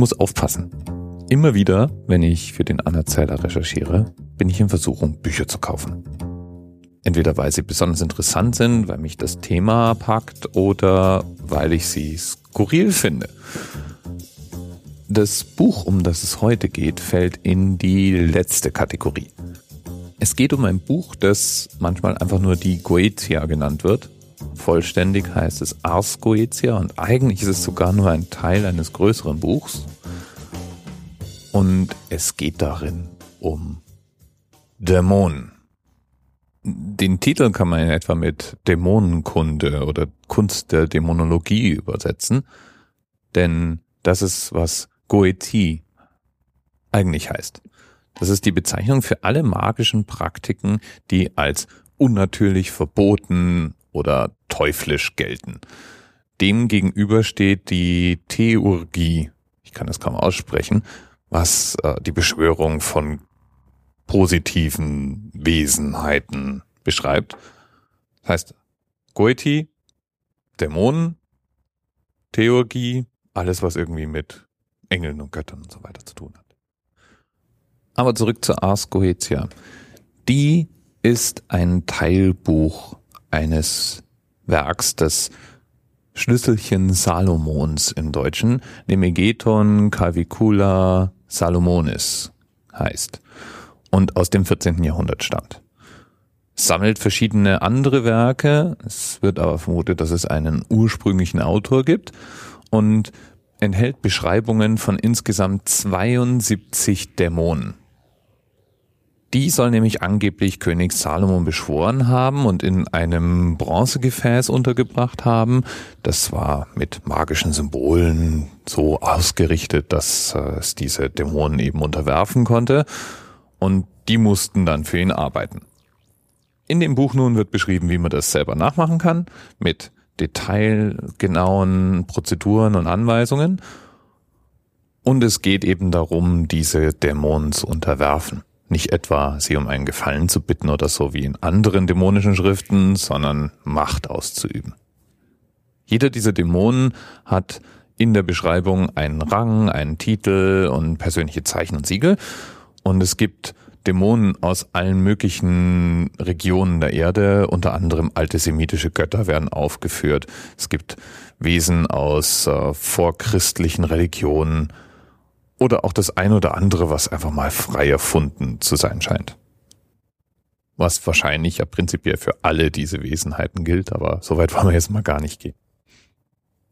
muss aufpassen. Immer wieder, wenn ich für den Anerzähler recherchiere, bin ich in Versuchung, Bücher zu kaufen. Entweder weil sie besonders interessant sind, weil mich das Thema packt oder weil ich sie skurril finde. Das Buch, um das es heute geht, fällt in die letzte Kategorie. Es geht um ein Buch, das manchmal einfach nur die Goetia genannt wird. Vollständig heißt es Ars Goetia und eigentlich ist es sogar nur ein Teil eines größeren Buchs. Und es geht darin um Dämonen. Den Titel kann man in etwa mit Dämonenkunde oder Kunst der Dämonologie übersetzen, denn das ist, was Goetie eigentlich heißt. Das ist die Bezeichnung für alle magischen Praktiken, die als unnatürlich verboten oder teuflisch gelten. Dem gegenüber steht die Theurgie, ich kann das kaum aussprechen, was äh, die Beschwörung von positiven Wesenheiten beschreibt. Das heißt, Goethi, Dämonen, Theurgie, alles, was irgendwie mit Engeln und Göttern und so weiter zu tun hat. Aber zurück zur Ars Goetia. Die ist ein Teilbuch eines Werks des Schlüsselchen Salomons im Deutschen, Nemegeton Cavicula Salomonis heißt und aus dem 14. Jahrhundert stammt. Sammelt verschiedene andere Werke, es wird aber vermutet, dass es einen ursprünglichen Autor gibt und enthält Beschreibungen von insgesamt 72 Dämonen. Die soll nämlich angeblich König Salomon beschworen haben und in einem Bronzegefäß untergebracht haben. Das war mit magischen Symbolen so ausgerichtet, dass äh, es diese Dämonen eben unterwerfen konnte und die mussten dann für ihn arbeiten. In dem Buch nun wird beschrieben, wie man das selber nachmachen kann, mit detailgenauen Prozeduren und Anweisungen. Und es geht eben darum, diese Dämonen zu unterwerfen. Nicht etwa sie um einen Gefallen zu bitten oder so wie in anderen dämonischen Schriften, sondern Macht auszuüben. Jeder dieser Dämonen hat in der Beschreibung einen Rang, einen Titel und persönliche Zeichen und Siegel und es gibt Dämonen aus allen möglichen Regionen der Erde, unter anderem alte semitische Götter werden aufgeführt. Es gibt Wesen aus äh, vorchristlichen Religionen oder auch das ein oder andere, was einfach mal frei erfunden zu sein scheint. Was wahrscheinlich ja prinzipiell für alle diese Wesenheiten gilt, aber soweit wollen wir jetzt mal gar nicht gehen.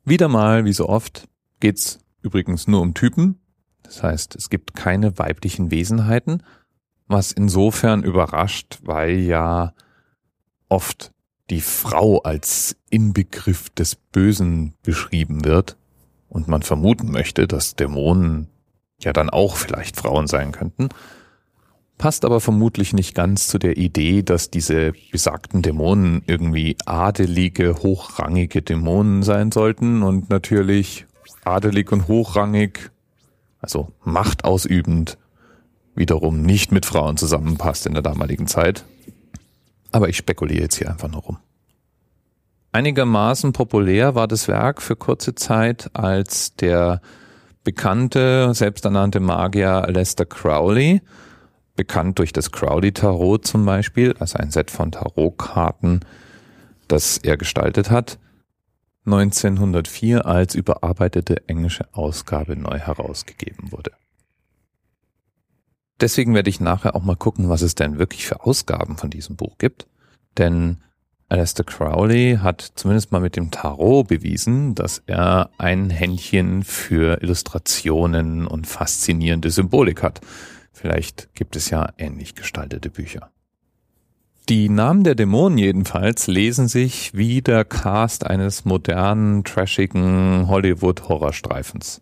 Wieder mal, wie so oft, geht's übrigens nur um Typen, das heißt, es gibt keine weiblichen Wesenheiten, was insofern überrascht, weil ja oft die Frau als Inbegriff des Bösen beschrieben wird und man vermuten möchte, dass Dämonen ja dann auch vielleicht Frauen sein könnten, passt aber vermutlich nicht ganz zu der Idee, dass diese besagten Dämonen irgendwie adelige, hochrangige Dämonen sein sollten und natürlich adelig und hochrangig also machtausübend, wiederum nicht mit Frauen zusammenpasst in der damaligen Zeit. Aber ich spekuliere jetzt hier einfach nur rum. Einigermaßen populär war das Werk für kurze Zeit, als der bekannte, selbsternannte Magier Lester Crowley, bekannt durch das Crowley Tarot zum Beispiel, also ein Set von Tarotkarten, das er gestaltet hat, 1904 als überarbeitete englische Ausgabe neu herausgegeben wurde. Deswegen werde ich nachher auch mal gucken, was es denn wirklich für Ausgaben von diesem Buch gibt. Denn Aleister Crowley hat zumindest mal mit dem Tarot bewiesen, dass er ein Händchen für Illustrationen und faszinierende Symbolik hat. Vielleicht gibt es ja ähnlich gestaltete Bücher. Die Namen der Dämonen jedenfalls lesen sich wie der Cast eines modernen, trashigen Hollywood-Horrorstreifens.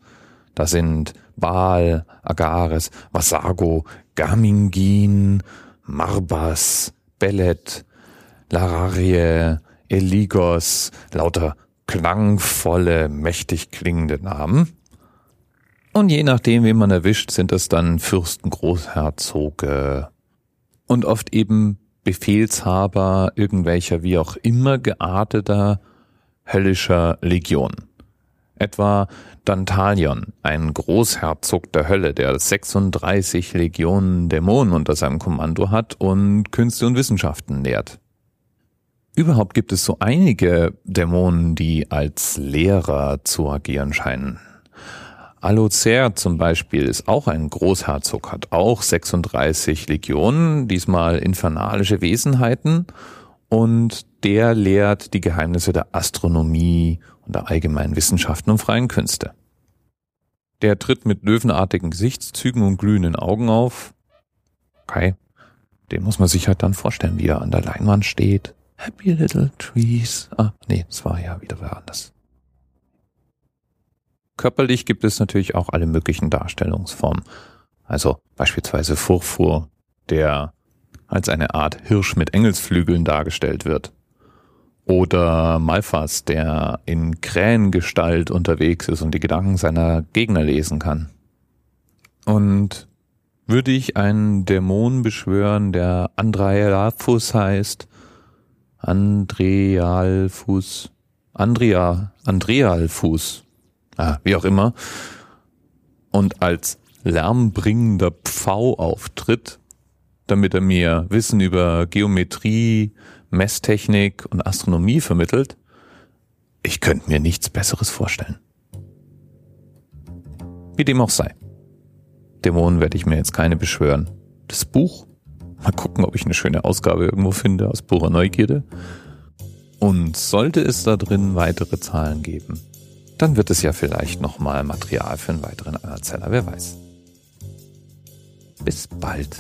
Da sind Baal, Agares, Vasago, Gamingin, Marbas, Bellet, Lararie, Eligos, lauter klangvolle, mächtig klingende Namen. Und je nachdem, wen man erwischt, sind es dann Fürsten, Großherzoge und oft eben Befehlshaber irgendwelcher wie auch immer gearteter höllischer Legion. Etwa Dantalion, ein Großherzog der Hölle, der 36 Legionen Dämonen unter seinem Kommando hat und Künste und Wissenschaften lehrt. Überhaupt gibt es so einige Dämonen, die als Lehrer zu agieren scheinen. Alocer zum Beispiel ist auch ein Großherzog, hat auch 36 Legionen, diesmal infernalische Wesenheiten und der lehrt die Geheimnisse der Astronomie und der allgemeinen Wissenschaften und freien Künste. Der tritt mit löwenartigen Gesichtszügen und glühenden Augen auf. Okay, den muss man sich halt dann vorstellen, wie er an der Leinwand steht. Happy little trees. Ah, nee, es war ja wieder wer anders. Körperlich gibt es natürlich auch alle möglichen Darstellungsformen. Also beispielsweise Furfur, der als eine Art Hirsch mit Engelsflügeln dargestellt wird. Oder Malfas, der in Krähengestalt unterwegs ist und die Gedanken seiner Gegner lesen kann. Und würde ich einen Dämon beschwören, der Andraelafus heißt, Andrealfus, Andrea, Andrealfus, ah, wie auch immer, und als lärmbringender Pfau auftritt, damit er mir Wissen über Geometrie, Messtechnik und Astronomie vermittelt, ich könnte mir nichts Besseres vorstellen. Wie dem auch sei. Dämonen werde ich mir jetzt keine beschwören. Das Buch, mal gucken, ob ich eine schöne Ausgabe irgendwo finde aus purer Neugierde. Und sollte es da drin weitere Zahlen geben, dann wird es ja vielleicht nochmal Material für einen weiteren Erzähler, wer weiß. Bis bald.